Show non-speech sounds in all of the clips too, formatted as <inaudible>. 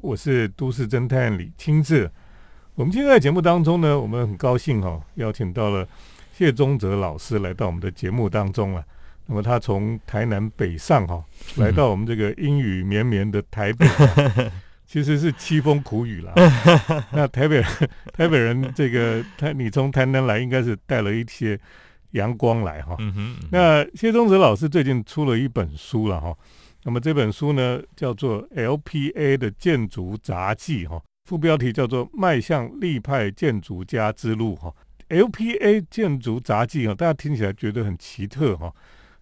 我是都市侦探李清志。我们今天在节目当中呢，我们很高兴哈、邀请到了谢宗泽老师来到我们的节目当中了。那么他从台南北上哈、来到我们这个阴雨绵绵的台北，其实是凄风苦雨啦。<laughs> 那台北，台北人这个他，你从台南来，应该是带了一些阳光来哈、嗯哼，那谢宗泽老师最近出了一本书了哈，那么这本书呢叫做《LPA 的建筑杂技》哈，副标题叫做《迈向立派建筑家之路》哈。LPA 建筑杂技哈，大家听起来觉得很奇特哈。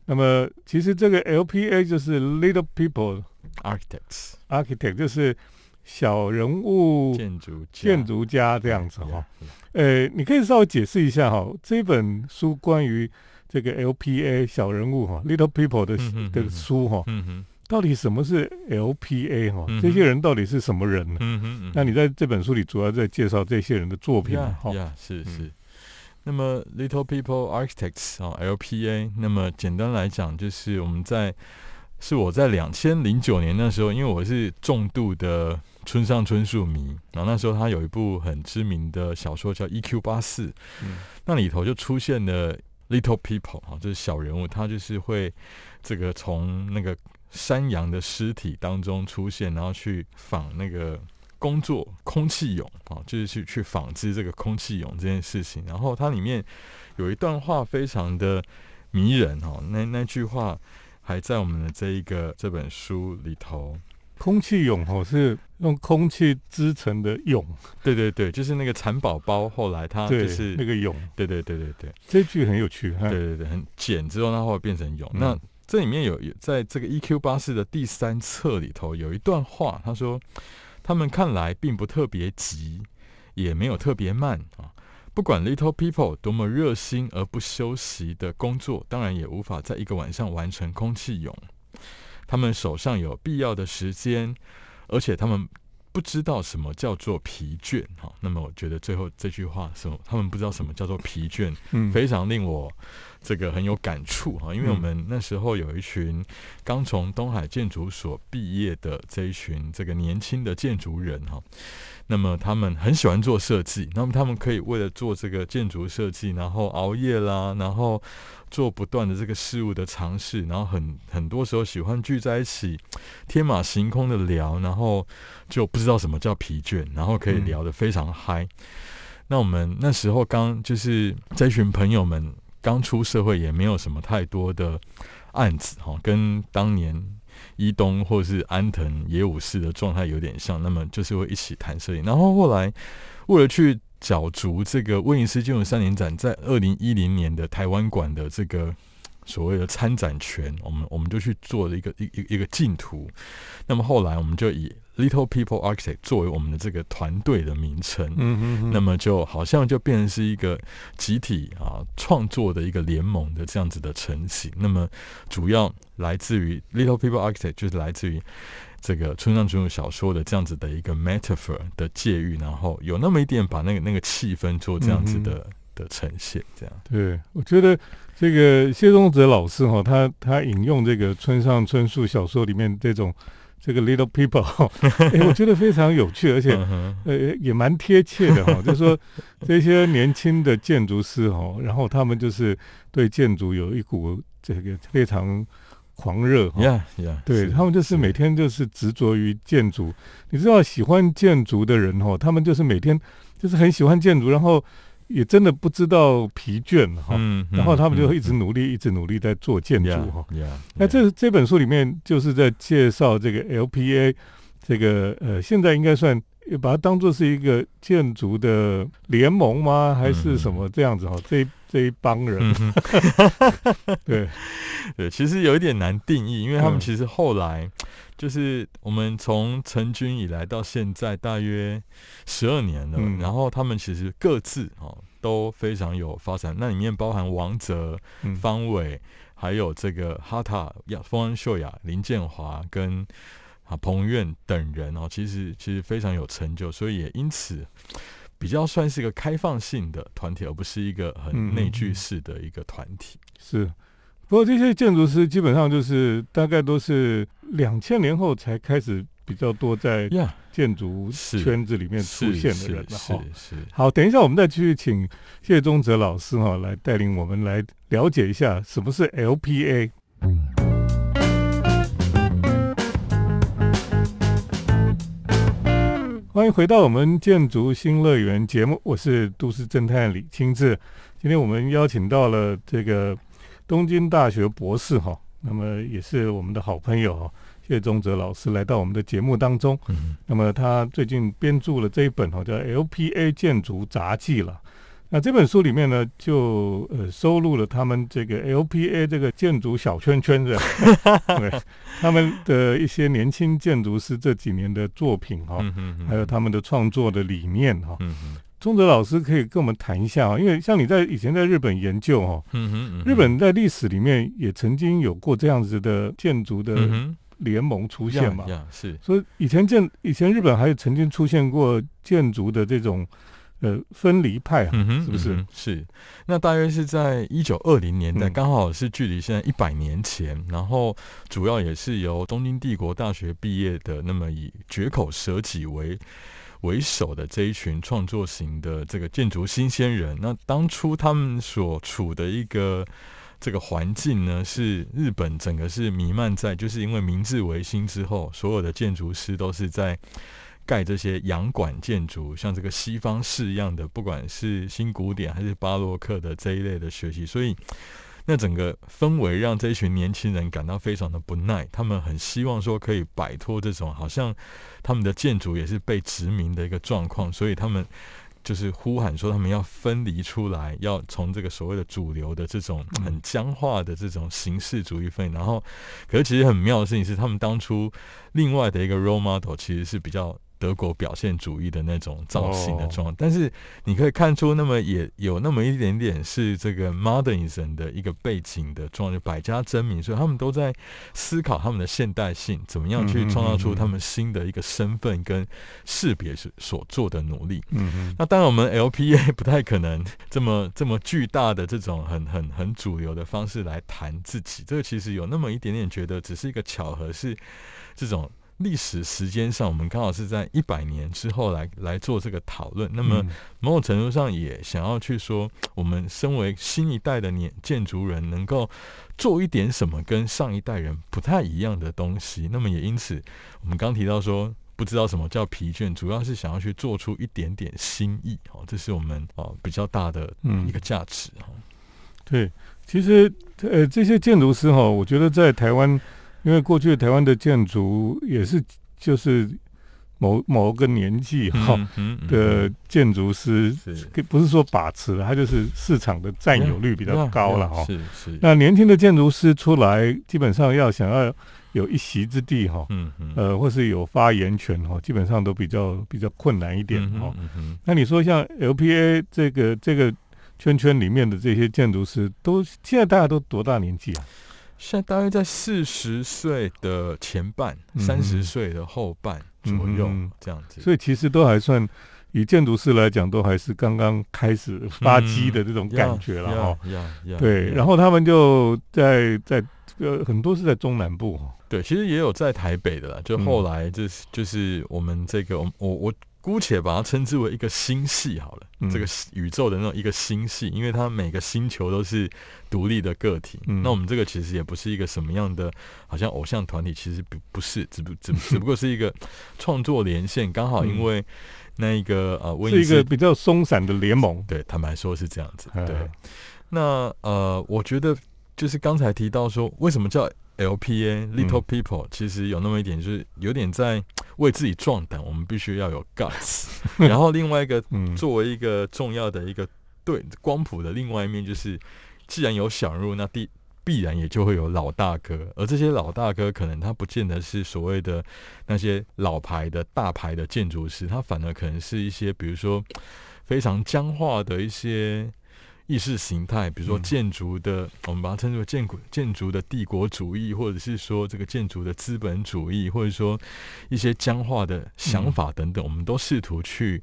那么其实这个 LPA 就是 Little People architects Architect，就是小人物建筑家建筑家这样子哈。呃，你可以稍微解释一下哈，这本书关于这个 LPA 小人物哈 Little People 的、的嗯哼嗯哼书哈，嗯哼，到底什么是 LPA 哈、嗯这些人到底是什么人呢？嗯嗯，嗯那你在这本书里主要在介绍这些人的作品嘛？哈、呀，是嗯是。那么 Little People Architects 啊、LPA，那么简单来讲就是我们在是我在两千零九年那时候，因为我是重度的村上春树迷，然后那时候他有一部很知名的小说叫《E.Q. 八四》，嗯那里头就出现了 Little People 啊，就是小人物，他就是会这个从那个山羊的尸体当中出现，然后去仿那个工作空气蛹啊，就是去去仿制这个空气蛹这件事情。然后它里面有一段话非常的迷人哦，那那句话还在我们的这一个这本书里头。空气蛹哦是用空气织成的蛹，对对对，就是那个蚕宝宝，后来它，就是那个蛹，对对对对对。这句很有趣哈。对对对，很茧之后，它会变成蛹。嗯那这里面有有在这个 EQ 八四的第三册里头有一段话，他说他们看来并不特别急，也没有特别慢啊。不管 Little People 多么热心而不休息的工作，当然也无法在一个晚上完成空气泳。他们手上有必要的时间，而且他们不知道什么叫做疲倦。哈，那么我觉得最后这句话什么，他们不知道什么叫做疲倦，嗯，非常令我这个很有感触哈，因为嗯我们那时候有一群刚从东海建筑所毕业的这一群这个年轻的建筑人哈，那么他们很喜欢做设计，那么他们可以为了做这个建筑设计，然后熬夜啦，然后做不断的这个事物的尝试，然后很很多时候喜欢聚在一起天马行空的聊，然后就不知道什么叫疲倦，然后可以嗯聊得非常嗨。那我们那时候刚就是这群朋友们刚出社会，也没有什么太多的案子哈，跟当年伊东或是安藤野武士的状态有点像。那么就是会一起谈摄影，然后后来为了去角逐这个威尼斯建筑三年展在二零一零年的台湾馆的这个所谓的参展权，我们我们就去做了一个一一一个净土。那么后来我们就以 Little People Architect 作为我们的这个团队的名称。嗯嗯嗯，那么就好像就变成是一个集体啊创作的一个联盟的这样子的成型。那么主要来自于 Little People Architect，就是来自于这个村上春树小说的这样子的一个 metaphor 的借喻，然后有那么一点把那个那个气氛做这样子的、的呈现，这样。对，我觉得这个谢宗泽老师哈，他他引用这个村上春树小说里面这种这个 little people，<laughs> 哎，我觉得非常有趣，而且呃也蛮贴切的哈。就是说这些年轻的建筑师哈，然后他们就是对建筑有一股这个非常狂热哈。呀呀，对他们就是每天就是执着于建筑，你知道喜欢建筑的人哈，他们就是每天就是很喜欢建筑，然后也真的不知道疲倦哈。嗯，然后他们就会一直努力，一直努力在做建筑哈。呀，那这这本书里面就是在介绍这个 LPA，这个呃，现在应该算把它当做是一个建筑的联盟吗？还是什么这样子哈？这一这一帮人，嗯 <laughs> 对，对，其实有一点难定义，因为他们嗯其实后来就是我们从成军以来到现在大约十二年了，嗯然后他们其实各自哦都非常有发展，那里面包含王哲、嗯方伟，还有这个哈塔、亚丰安秀雅、林建华跟啊彭于晏等人哦，其实其实非常有成就，所以也因此。比较算是一个开放性的团体，而不是一个嗯很内聚式的一个团体。是。不过这些建筑师基本上就是大概都是两千年后才开始比较多在呀，建筑圈子里面出现的人哈。是是，好，等一下我们再继续请谢宗泽老师哈来带领我们来了解一下什么是 LPA。欢迎回到我们建筑新乐园节目，我是都市侦探李清志。今天我们邀请到了这个东京大学博士哈，那么也是我们的好朋友哈谢宗泽老师来到我们的节目当中。嗯那么他最近编著了这一本哈叫《LPA 建筑杂记》了。那这本书里面呢，就呃收录了他们这个 LPA 这个建筑小圈圈的，<laughs> 对他们的一些年轻建筑师这几年的作品哈，嗯哼哼还有他们的创作的理念哈。嗯哼宗泽老师可以跟我们谈一下啊，因为像你在以前在日本研究哈，嗯哼嗯日本在历史里面也曾经有过这样子的建筑的联盟出现嘛。是。所以以前建以前日本还有曾经出现过建筑的这种呃分离派啊，嗯，是不是？嗯是，那大约是在一九二零年代，嗯。刚好是距离现在一百年前，然后主要也是由东京帝国大学毕业的，那么以绝口舍己为为首的这一群创作型的这个建筑新鲜人。那当初他们所处的一个这个环境呢，是日本整个是弥漫在，就是因为明治维新之后，所有的建筑师都是在盖这些洋馆建筑，像这个西方式样的，不管是新古典还是巴洛克的这一类的学习，所以那整个氛围让这一群年轻人感到非常的不耐，他们很希望说可以摆脱这种好像他们的建筑也是被殖民的一个状况，所以他们。就是呼喊说，他们要分离出来，要从这个所谓的主流的这种很僵化的这种形式主义分。然后，可是其实很妙的事情是，他们当初另外的一个 role model 其实是比较德国表现主义的那种造型的状况，但是你可以看出，那么也有那么一点点是这个 modernism 的一个背景的状态，就百家争鸣，所以他们都在思考他们的现代性，怎么样去创造出他们新的一个身份跟识别所所做的努力。嗯哼，那当然，我们 LPA <laughs> 不太可能这么这么巨大的这种很很很主流的方式来谈自己。这个其实有那么一点点觉得只是一个巧合，是这种历史时间上，我们刚好是在一百年之后来来做这个讨论。那么嗯某种程度上也想要去说，我们身为新一代的年建筑人，能够做一点什么跟上一代人不太一样的东西。那么也因此，我们刚提到说。不知道什么叫疲倦，主要是想要去做出一点点新意，哦，这是我们哦比较大的嗯一个价值哈。对，其实呃，这些建筑师哈，我觉得在台湾，因为过去台湾的建筑也是就是某某个年纪哈、的建筑师，是不是说把持了，他就是市场的占有率比较高了哈。是是，那年轻的建筑师出来，基本上要想要有一席之地哈，呃，或是有发言权哈，基本上都比较比较困难一点嗯哈。那你说像 LPA 这个这个圈圈里面的这些建筑师，都现在大家都多大年纪啊？现在大约在四十岁的前半，嗯三十岁的后半左右嗯这样子。所以其实都还算，以建筑师来讲，都还是刚刚开始发迹的这种感觉了哈。对，然后后他们就在在呃很多是在中南部。对，其实也有在台北的啦。就后来就是就是我们这个，我我我姑且把它称之为一个星系好了，嗯这个宇宙的那种一个星系，因为它每个星球都是独立的个体。嗯那我们这个其实也不是一个什么样的，好像偶像团体，其实不不是，只不只只不过是一个创作连线，刚好因为那一个呃，是一个比较松散的联盟。对，坦白说是这样子。嗯对，那呃，我觉得就是刚才提到说，为什么叫 LPA Little People，、其实有那么一点，就是有点在为自己壮胆，必须要有 guts。<laughs> 然后另外一个，嗯，作为一个重要的一个对光谱的另外一面，就是既然有小人物，那第必然也就会有老大哥，而这些老大哥可能他不见得是所谓的那些老牌的大牌的建筑师，他反而可能是一些比如说非常僵化的一些意识形态，比如说嗯。建筑的，我们把它称之为建国建筑的帝国主义，或者是说这个建筑的资本主义，或者说一些僵化的想法等等，我们都试图去。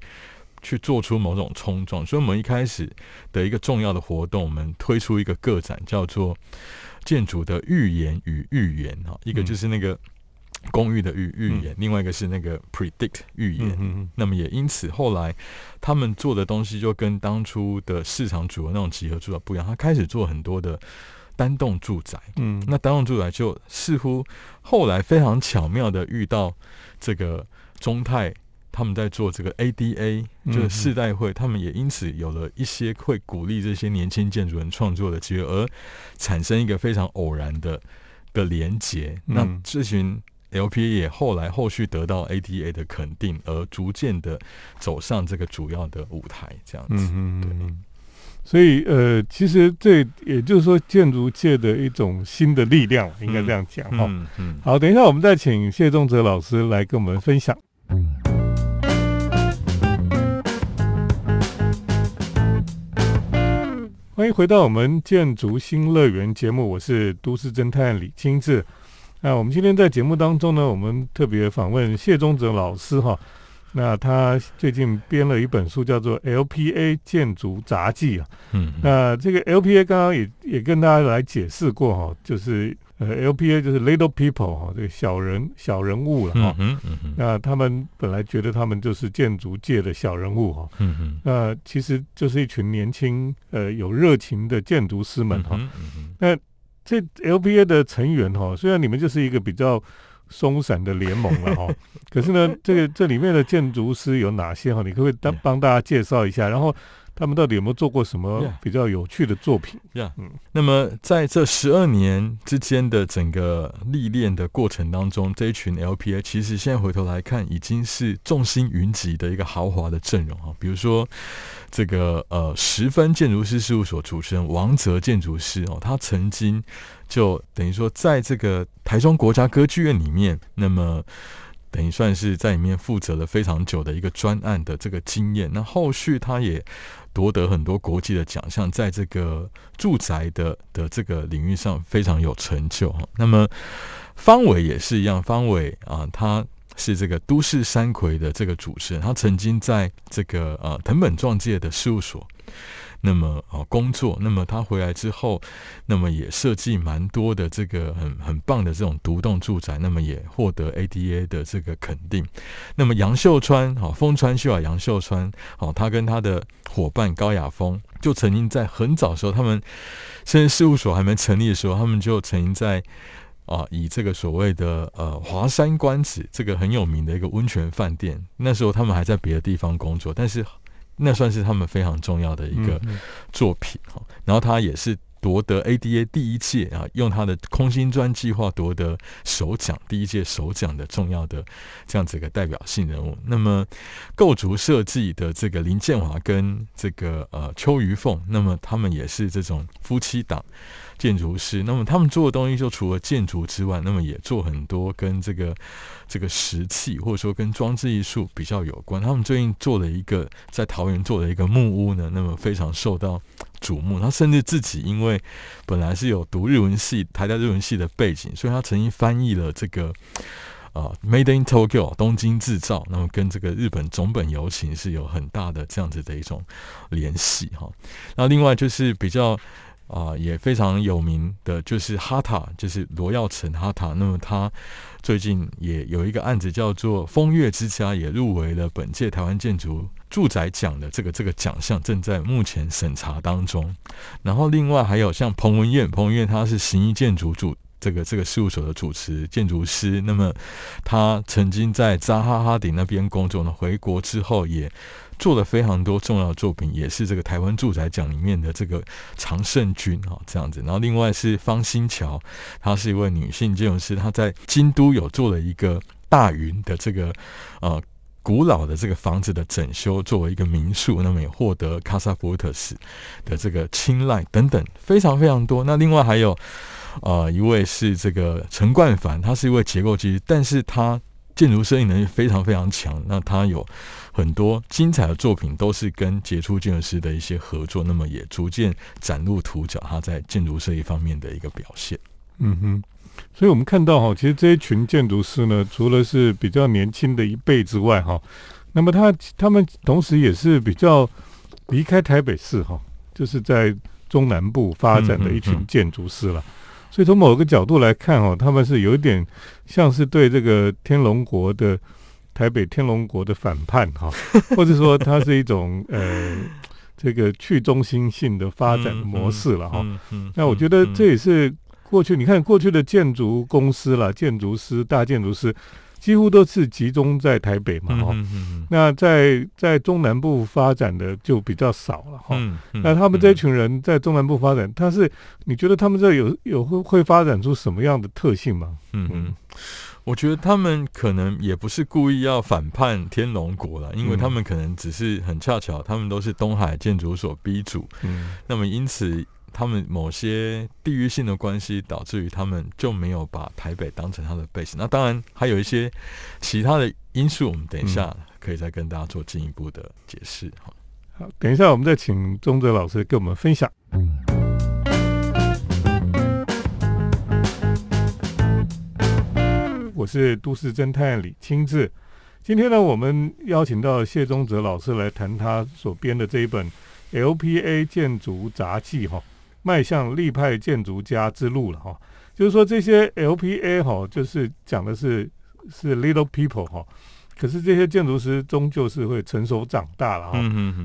去做出某种冲撞，所以我们一开始的一个重要的活动，我们推出一个个展，叫做“建筑的预言与预言”哈，一个就是那个公寓的预预言，另外一个是那个 predict 预言。嗯那么也因此，后来他们做的东西就跟当初的市场主流那种集合住宅不一样，他开始做很多的单栋住宅。嗯那单栋住宅就似乎后来非常巧妙的遇到这个中泰他们在做这个 ADA，嗯就是世代会，他们也因此有了一些会鼓励这些年轻建筑人创作的机会，而产生一个非常偶然的的连接。嗯那这群 LPA 也后来后续得到 ATA 的肯定，而逐渐的走上这个主要的舞台，这样子。嗯对嗯，所以呃，其实这也就是说建筑界的一种新的力量，应该这样讲哈。嗯嗯，好，等一下我们再请谢仲哲老师来跟我们分享。欢迎回到我们建筑新乐园节目，我是都市侦探李清志。那我们今天在节目当中呢，我们特别访问谢宗哲老师哈。那他最近编了一本书，叫做《LPA 建筑杂技》啊。嗯，那这个 LPA 刚刚也也跟大家来解释过哈，就是呃 LPA 就是 Little People 哈，这个小人小人物了哈嗯。哼嗯那他们本来觉得他们就是建筑界的小人物哈，嗯嗯那其实就是一群年轻呃有热情的建筑师们哈。嗯嗯嗯这 LPA 的成员哈，虽然你们就是一个比较松散的联盟了哈，<laughs> 可是呢，这个这里面的建筑师有哪些哈？你可不可以当帮大家介绍一下？然后他们到底有没有做过什么比较有趣的作品？呀嗯那么在这十二年之间的整个历练的过程当中，这一群 LPA 其实现在回头来看，已经是众星云集的一个豪华的阵容啊。比如说这个呃十分建筑师事务所主持人王泽建筑师哦，他曾经就等于说在这个台中国家歌剧院里面，那么。等于算是在里面负责了非常久的一个专案的这个经验，那后续他也夺得很多国际的奖项，在这个住宅的的这个领域上非常有成就。那么方伟也是一样，方伟啊，他是这个都市山葵的这个主持人，他曾经在这个呃藤本壮介的事务所。那么啊，工作，那么他回来之后，那么也设计蛮多的这个很很棒的这种独栋住宅，那么也获得 ADA 的这个肯定。那么杨秀川，好，丰川秀啊，杨秀川，好，他跟他的伙伴高雅峰，就曾经在很早的时候，他们甚至事务所还没成立的时候，他们就曾经在啊，以这个所谓的呃华山观止这个很有名的一个温泉饭店，那时候他们还在别的地方工作，但是那算是他们非常重要的一个嗯作品哈。然后他也是夺得 ADA 第一届啊，用他的空心砖计划夺得首奖，第一届首奖的重要的这样子一个代表性人物。那么构筑设计的这个林建华跟这个呃邱于凤，那么他们也是这种夫妻档。建筑师，那么他们做的东西就除了建筑之外，那么也做很多跟这个这个石器或者说跟装置艺术比较有关。他们最近做了一个在桃园做了一个木屋呢，那么非常受到瞩目。他甚至自己因为本来是有读日文系、台大日文系的背景，所以他曾经翻译了这个。啊、m a d e in Tokyo 东京制造，那么跟这个日本总本游情是有很大的这样子的一种联系哈。那另外就是比较啊、也非常有名的就是哈塔，就是罗耀成哈塔。那么他最近也有一个案子叫做风月之家，也入围了本届台湾建筑住宅奖的这个这个奖项，正在目前审查当中。然后另外还有像彭文燕，彭文燕他是行义建筑主。这个这个事务所的主持建筑师，那么他曾经在扎哈哈迪那边工作呢，回国之后也做了非常多重要的作品，也是这个台湾住宅奖里面的这个常胜军啊，这样子。然后另外是方新桥，她是一位女性建筑师，她在京都有做了一个大云的这个呃古老的这个房子的整修，作为一个民宿，那么也获得卡萨福特斯的这个青睐等等，非常非常多。那另外还有。呃，一位是这个陈冠凡，他是一位结构技师，但是他建筑设计能力非常非常强。那他有很多精彩的作品，都是跟杰出建筑师的一些合作，那么也逐渐崭露头角。他在建筑设计方面的一个表现。嗯哼，所以我们看到哈，其实这一群建筑师呢，除了是比较年轻的一辈之外哈，那么他他们同时也是比较离开台北市哈，就是在中南部发展的一群建筑师了。所以从某个角度来看哦，他们是有一点像是对这个天龙国的台北天龙国的反叛哈，<laughs> 或者说它是一种呃这个去中心性的发展模式了哈。那我觉得这也是过去你看过去的建筑公司啦，建筑师、大建筑师几乎都是集中在台北嘛哈。嗯嗯那在在中南部发展的就比较少了哈。那他们这群人在中南部发展，他是你觉得他们这有有会会发展出什么样的特性吗？嗯嗯，我觉得他们可能也不是故意要反叛天龙国了，因为嗯他们可能只是很恰巧，他们都是东海建筑所逼主，嗯那么因此他们某些地域性的关系，导致于他们就没有把台北当成他的 base。那当然还有一些其他的因素，我们等一下可以再跟大家做进一步的解释哈。好，等一下我们再请钟哲老师跟我们分享。我是都市侦探李清志。今天呢，我们邀请到谢宗哲老师来谈他所编的这一本《LPA 建筑杂记》哈，迈向立派建筑家之路了哈。就是说这些 LPA 哈，就是讲的是是 little people 哈，可是这些建筑师终究是会成熟长大了哈。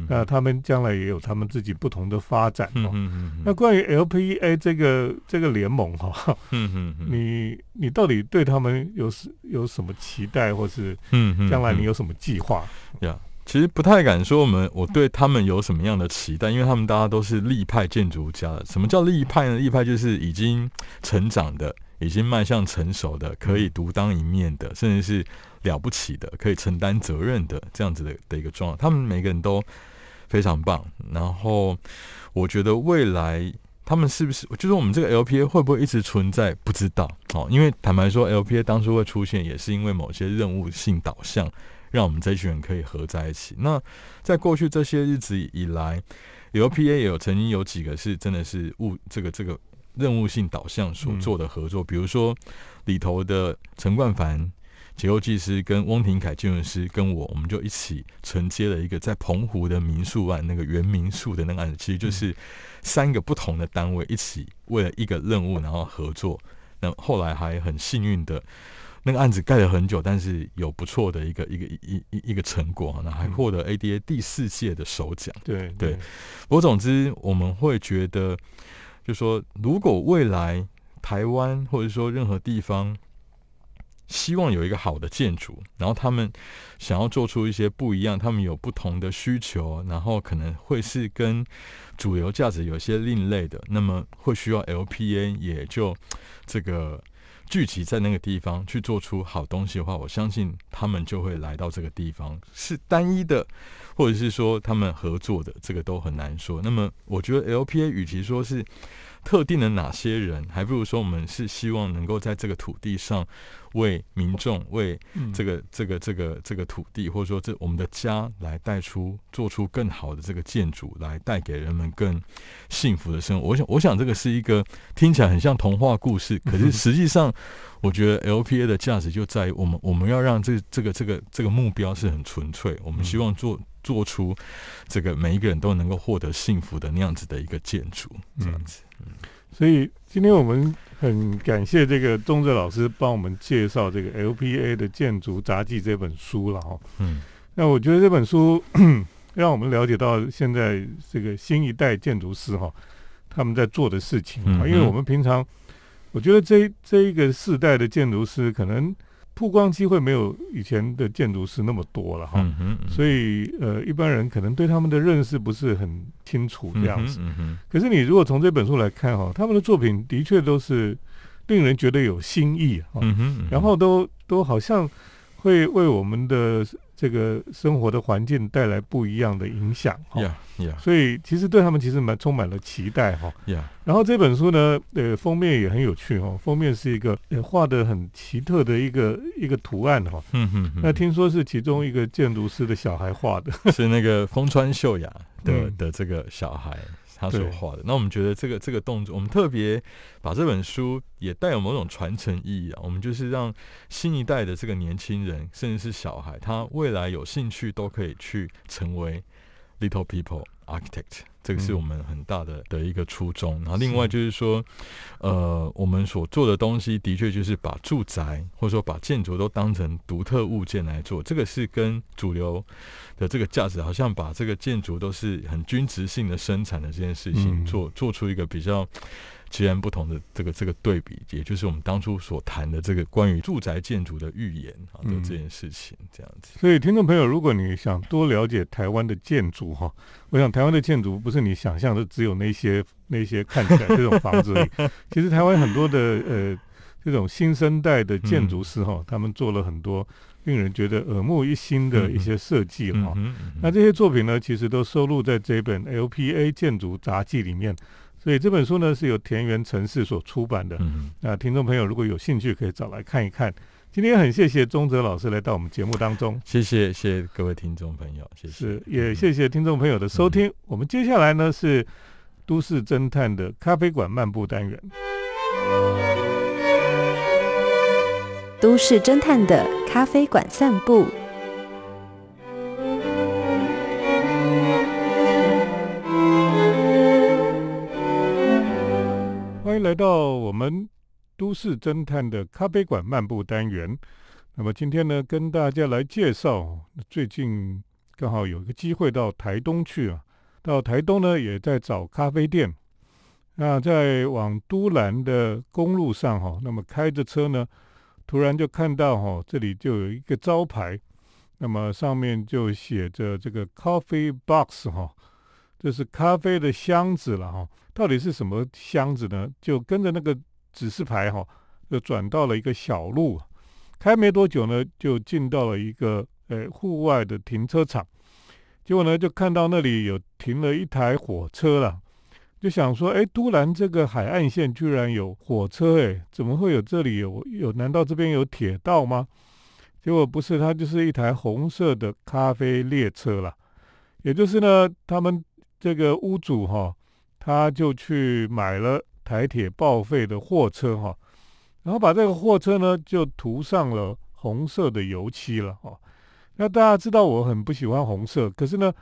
那他们将来也有他们自己不同的发展嗯哦。嗯那关于 LPA 这个这个联盟哈，嗯嗯嗯你你到底对他们有什有什么期待，或是嗯将来你有什么计划？呀，其实不太敢说我们我对他们有什么样的期待，因为他们大家都是立派建筑家。什么叫立派呢？立派就是已经成长的，已经迈向成熟的，可以独当一面的，甚至是了不起的，可以承担责任的这样子的的一个状态。他们每个人都非常棒。然后我觉得未来。他们是不是就是我们这个 LPA 会不会一直存在？不知道哦，因为坦白说，LPA 当初会出现，也是因为某些任务性导向，让我们这群人可以合在一起。那在过去这些日子以来，LPA 也有曾经有几个是真的是物这个这个任务性导向所做的合作，比如说里头的陈冠凡。结构技师跟翁廷凯建筑师跟我，我们就一起承接了一个在澎湖的民宿案，那个原民宿的那个案子，其实就是三个不同的单位一起为了一个任务然后合作。那后来还很幸运的，那个案子盖了很久，但是有不错的一个一个一一一个成果，那还获得 ADA 第四届的首奖。对对，不过总之我们会觉得，就说如果未来台湾或者说任何地方。希望有一个好的建筑，然后他们想要做出一些不一样，他们有不同的需求，然后可能会是跟主流价值有些另类的，那么会需要 LPA 也就这个聚集在那个地方去做出好东西的话，我相信他们就会来到这个地方，是单一的，或者是说他们合作的，这个都很难说。那么我觉得 LPA 与其说是特定的哪些人，还不如说我们是希望能够在这个土地上为民众、为这个、这个、这个、这个土地，或者说这我们的家，来带出、做出更好的这个建筑，来带给人们更幸福的生活。我想，我想这个是一个听起来很像童话故事，可是实际上，我觉得 LPA 的价值就在于我们我们要让这这个这个这个目标是很纯粹，我们希望做。做出这个每一个人都能够获得幸福的那样子的一个建筑，这样子。嗯，所以今天我们很感谢这个钟哲老师帮我们介绍这个 LPA 的建筑杂技这本书了哈。嗯，那我觉得这本书 <coughs> 让我们了解到现在这个新一代建筑师哈他们在做的事情啊，因为我们平常我觉得这这一个世代的建筑师可能。曝光机会没有以前的建筑师那么多了哈，嗯所以呃一般人可能对他们的认识不是很清楚这样子。嗯可是你如果从这本书来看哈，他们的作品的确都是令人觉得有新意哈，嗯然后都都好像会为我们的这个生活的环境带来不一样的影响哈。所以其实对他们其实蛮充满了期待哈。呀，然后这本书呢，呃，封面也很有趣哈，封面是一个呃画的很奇特的一个一个图案哈。嗯哼，那听说是其中一个建筑师的小孩画的，<laughs> 是那个风川秀雅的嗯。的这个小孩他所对画的。那我们觉得这个这个动作，我们特别把这本书也带有某种传承意义啊。我们就是让新一代的这个年轻人，甚至是小孩，他未来有兴趣都可以去成为 Little People Architect，这个是嗯我们很大的的一个初衷。然后另外就是说，呃，我们所做的东西的确就是把住宅或者说把建筑都当成独特物件来做，这个是跟主流的这个价值，好像把这个建筑都是很均值性的生产的这件事情，嗯做做出一个比较。截然不同的这个这个对比，也就是我们当初所谈的这个关于住宅建筑的预言啊的嗯这件事情，这样子。所以，听众朋友，如果你想多了解台湾的建筑哈，我想台湾的建筑不是你想象的只有那些那些看起来这种房子而已。<laughs> 其实台湾很多的呃这种新生代的建筑师哈，他们做了很多令人觉得耳目一新的一些设计哈。嗯哼，嗯那这些作品呢，其实都收录在这本 LPA 建筑杂记里面。所以这本书呢是由田园城市所出版的。嗯那听众朋友如果有兴趣，可以找来看一看。今天很谢谢钟哲老师来到我们节目当中。谢谢谢谢各位听众朋友，谢谢，是，也谢谢听众朋友的收听。我们接下来呢是都市侦探的咖啡馆漫步单元。都市侦探的咖啡馆散步。来到我们都市侦探的咖啡馆漫步单元。那么今天呢，跟大家来介绍，最近刚好有一个机会到台东去啊，到台东呢也在找咖啡店。那在往都兰的公路上哈，那么开着车呢，突然就看到哈，这里就有一个招牌，那么上面就写着这个 Coffee Box 哈，这是咖啡的箱子了哈。到底是什么箱子呢？就跟着那个指示牌哈，就转到了一个小路，开没多久呢，就进到了一个呃户外的停车场。结果呢，就看到那里有停了一台火车了，就想说，哎，都兰这个海岸线居然有火车，哎，怎么会有这里有有？难道这边有铁道吗？结果不是，它就是一台红色的咖啡列车了。也就是呢，他们这个屋主哈、他就去买了台铁报废的货车哈，然后把这个货车呢就涂上了红色的油漆了哈。那大家知道我很不喜欢红色，可是呢，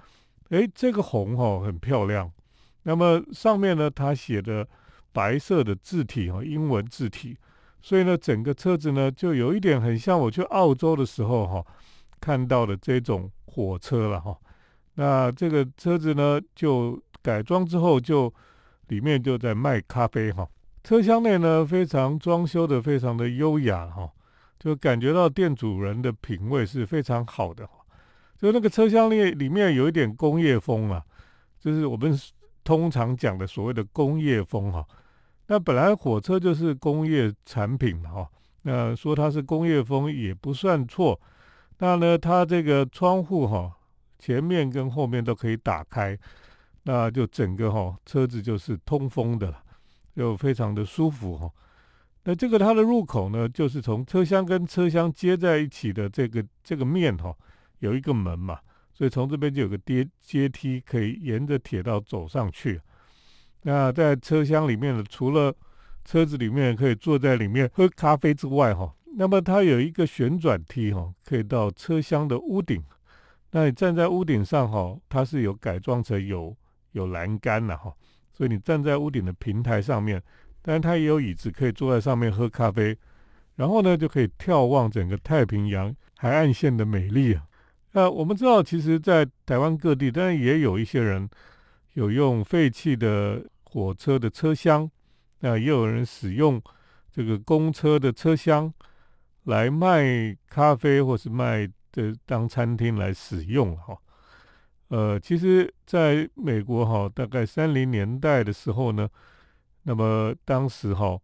诶，这个红哈很漂亮。那么上面呢，它写的白色的字体哈，英文字体，所以呢，整个车子呢就有一点很像我去澳洲的时候哈看到的这种火车了哈。那这个车子呢就改装之后就里面就在卖咖啡哈，车厢内呢非常装修的非常的优雅哈，就感觉到店主人的品味是非常好的哈。就那个车厢里里面有一点工业风啊，就是我们通常讲的所谓的工业风哈。那本来火车就是工业产品嘛哈，那说它是工业风也不算错。那呢，它这个窗户哈，前面跟后面都可以打开。那就整个哈、车子就是通风的了，就非常的舒服哈、那这个它的入口呢，就是从车厢跟车厢接在一起的这个这个面哈、有一个门嘛，所以从这边就有个阶阶梯，可以沿着铁道走上去。那在车厢里面呢，除了车子里面可以坐在里面喝咖啡之外哈、那么它有一个旋转梯哈、可以到车厢的屋顶。那你站在屋顶上哈、它是有改装成有有栏杆了哈，所以你站在屋顶的平台上面，当然它也有椅子可以坐在上面喝咖啡，然后呢就可以眺望整个太平洋海岸线的美丽啊。那我们知道，其实，在台湾各地，当然也有一些人有用废弃的火车的车厢，那也有人使用这个公车的车厢来卖咖啡，或是卖的当餐厅来使用哈。呃，其实在美国哈，大概三零年代的时候呢，那么当时哈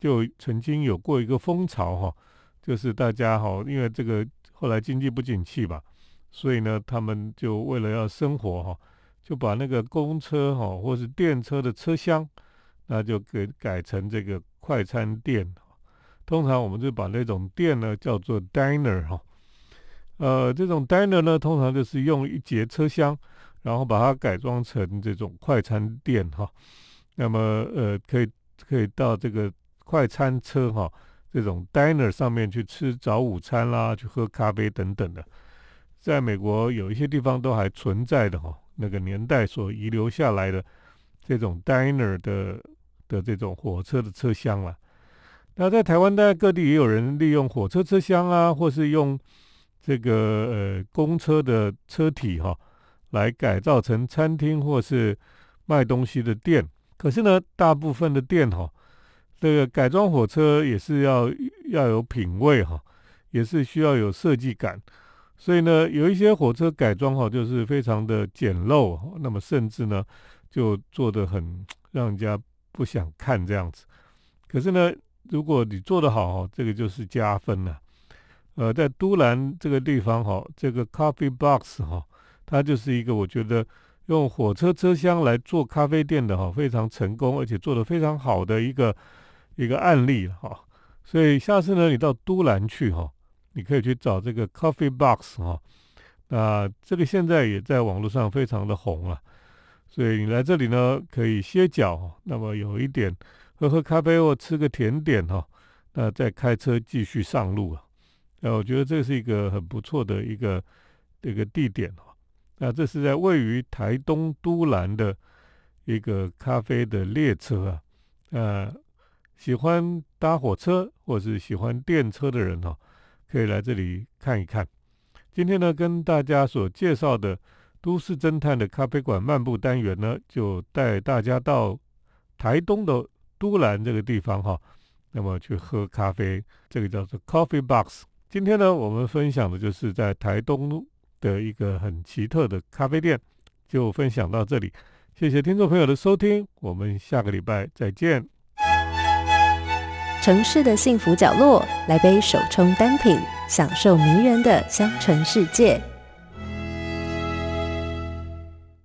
就曾经有过一个风潮哈，就是大家哈，因为这个后来经济不景气吧，所以呢，他们就为了要生活哈，就把那个公车哈或是电车的车厢，那就给改成这个快餐店。通常我们就把那种店呢叫做 diner 哈。呃，这种 diner 呢，通常就是用一节车厢，然后把它改装成这种快餐店哈。那么呃，可以可以到这个快餐车哈，这种 diner 上面去吃早午餐啦，去喝咖啡等等的。在美国有一些地方都还存在的哈，那个年代所遗留下来的这种 diner 的的这种火车的车厢了。那在台湾，大概各地也有人利用火车车厢啊，或是用这个呃公车的车体哈，来改造成餐厅或是卖东西的店。可是呢，大部分的店哈，这个改装火车也是要要有品味哈，也是需要有设计感。所以呢，有一些火车改装哈，就是非常的简陋，那么甚至呢，就做的很让人家不想看这样子。可是呢，如果你做得好，这个就是加分了。呃，在都兰这个地方哈，这个 Coffee Box 哈，它就是一个我觉得用火车车厢来做咖啡店的哈，非常成功而且做得非常好的一个一个案例哈。所以下次呢，你到都兰去哈，你可以去找这个 Coffee Box 哈。那这个现在也在网络上非常的红了，所以你来这里呢，可以歇脚，那么有一点。喝喝咖啡或吃个甜点哈，那再开车继续上路啊。那我觉得这是一个很不错的一个一个地点哦。那这是在位于台东都兰的一个咖啡的列车啊。呃，喜欢搭火车或是喜欢电车的人哦，可以来这里看一看。今天呢，跟大家所介绍的都市侦探的咖啡馆漫步单元呢，就带大家到台东的。都兰这个地方哈，那么去喝咖啡，这个叫做 Coffee Box。今天呢，我们分享的就是在台东的一个很奇特的咖啡店，就分享到这里。谢谢听众朋友的收听，我们下个礼拜再见。城市的幸福角落，来杯手冲单品，享受迷人的香醇世界。